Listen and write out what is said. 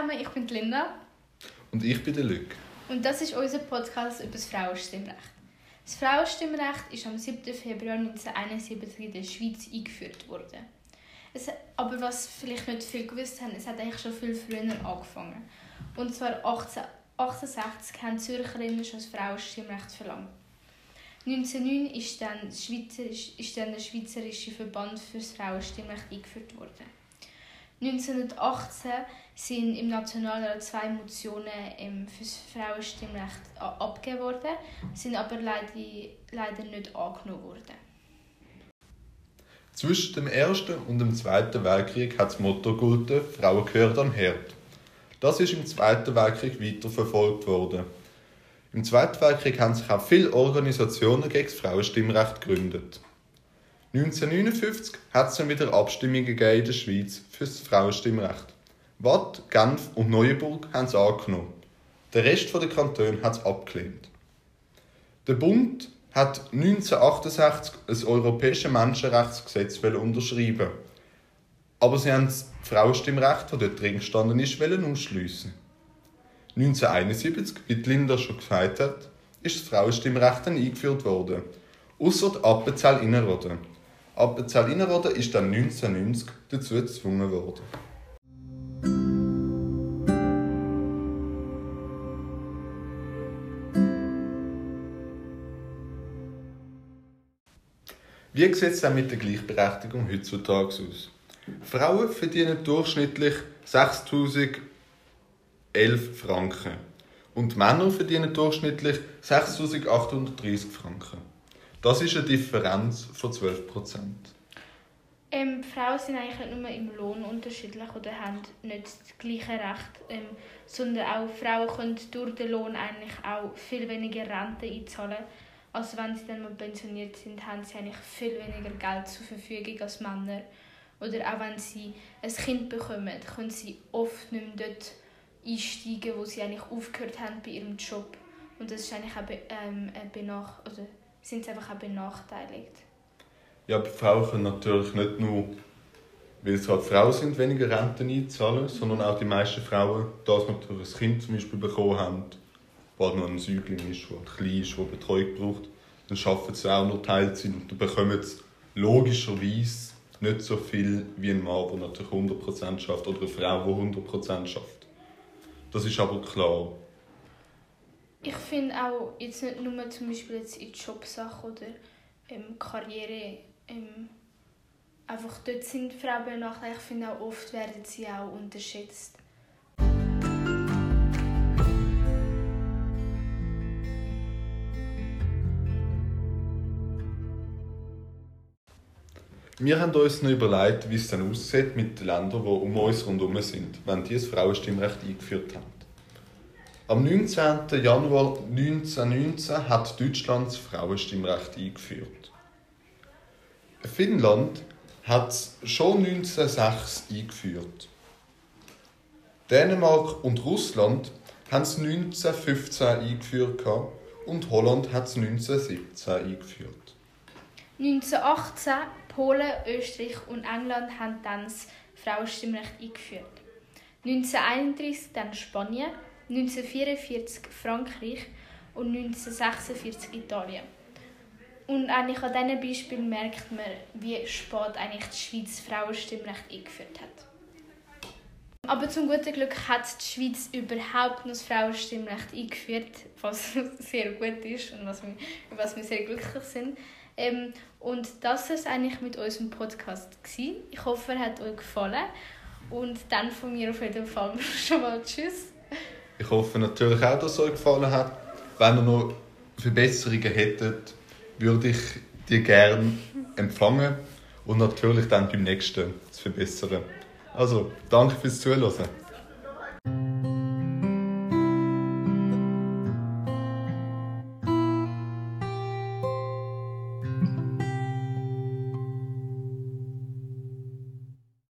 zusammen, ich bin Linda. Und ich bin der Luc. Und das ist unser Podcast über das Frauenstimmrecht. Das Frauenstimmrecht ist am 7. Februar 1971 in der Schweiz eingeführt worden. Es, aber was vielleicht nicht viele gewusst haben, es hat eigentlich schon viel früher angefangen. Und zwar 1868 haben Zürcherinnen schon das Frauenstimmrecht verlangt. 1909 ist dann, ist dann der Schweizerische Verband für das Frauenstimmrecht eingeführt worden. 1918 sind im Nationalrat zwei Motionen für das Frauenstimmrecht abgegeben worden, sind aber leider, leider nicht angenommen worden. Zwischen dem Ersten und dem Zweiten Weltkrieg hat das Motto gelten, Frauen gehören an Herd. Das ist im Zweiten Weltkrieg weiterverfolgt worden. Im Zweiten Weltkrieg haben sich auch viele Organisationen gegen das Frauenstimmrecht gegründet. 1959 hat es dann wieder Abstimmungen in der Schweiz für das Frauenstimmrecht. Watt, Genf und Neuenburg haben es angenommen. Der Rest der Kantone hat es abgelehnt. Der Bund hat 1968 ein europäisches Menschenrechtsgesetz unterschrieben. Aber sie haben das Frauenstimmrecht, das dort drin gestanden ist, ausschliessen. 1971, wie Linda schon gesagt hat, ist das Frauenstimmrecht dann eingeführt worden. Ausser Appenzell Innerrhoden. Appenzell Innerrhoden ist dann 1990 dazu gezwungen worden. Wie sieht es dann mit der Gleichberechtigung heutzutage aus? Frauen verdienen durchschnittlich 6011 Franken und Männer verdienen durchschnittlich 6830 Franken. Das ist eine Differenz von 12% Ähm, Frauen sind eigentlich nicht nur im Lohn unterschiedlich oder haben nicht das gleiche Recht, ähm, sondern auch Frauen können durch den Lohn eigentlich auch viel weniger Rente einzahlen. Also wenn sie dann mal pensioniert sind, haben sie eigentlich viel weniger Geld zur Verfügung als Männer. Oder auch wenn sie ein Kind bekommen, können sie oft nicht mehr dort einsteigen, wo sie eigentlich aufgehört haben bei ihrem Job. Und das ist eigentlich auch ähm, benach oder sind sie einfach auch benachteiligt. Ja, aber Frauen können natürlich nicht nur, weil sie halt Frauen sind, weniger Renten einzahlen, sondern auch die meisten Frauen, das natürlich ein Kind zum Beispiel bekommen haben, was noch ein Säugling ist, der klein ist, der Betreuung braucht, dann arbeiten sie auch noch Teilzeit und dann bekommen sie logischerweise nicht so viel wie ein Mann, der natürlich 100% schafft oder eine Frau, die 100% schafft. Das ist aber klar. Ich finde auch jetzt nicht nur zum Beispiel jetzt in Jobsachen oder ähm, Karriere ähm, einfach dort sind Frauen benachteiligt. Ich finde auch oft werden sie auch unterschätzt. Wir haben uns noch überlegt, wie es dann aussieht mit den Ländern, die um uns herum sind, wenn die das Frauenstimmrecht eingeführt haben. Am 19. Januar 1919 hat Deutschland das Frauenstimmrecht eingeführt. Finnland hat es schon 1906 eingeführt. Dänemark und Russland haben es 1915 eingeführt und Holland hat es 1917 eingeführt. 1918 Polen, Österreich und England haben dann das Frauenstimmrecht eingeführt. 1931 dann Spanien, 1944 Frankreich und 1946 Italien. Und eigentlich an diesen Beispielen merkt man, wie spät eigentlich die Schweiz Frauenstimmrecht eingeführt hat. Aber zum guten Glück hat die Schweiz überhaupt noch das Frauenstimmrecht eingeführt, was sehr gut ist und was wir, was wir sehr glücklich sind. Ähm, und das war es eigentlich mit unserem Podcast. Gewesen. Ich hoffe, er hat euch gefallen. Und dann von mir auf jeden Fall schon mal Tschüss. Ich hoffe natürlich auch, dass es euch gefallen hat. Wenn ihr noch Verbesserungen hättet, würde ich die gerne empfangen und natürlich dann beim nächsten zu verbessern. Also, danke fürs Zuhören.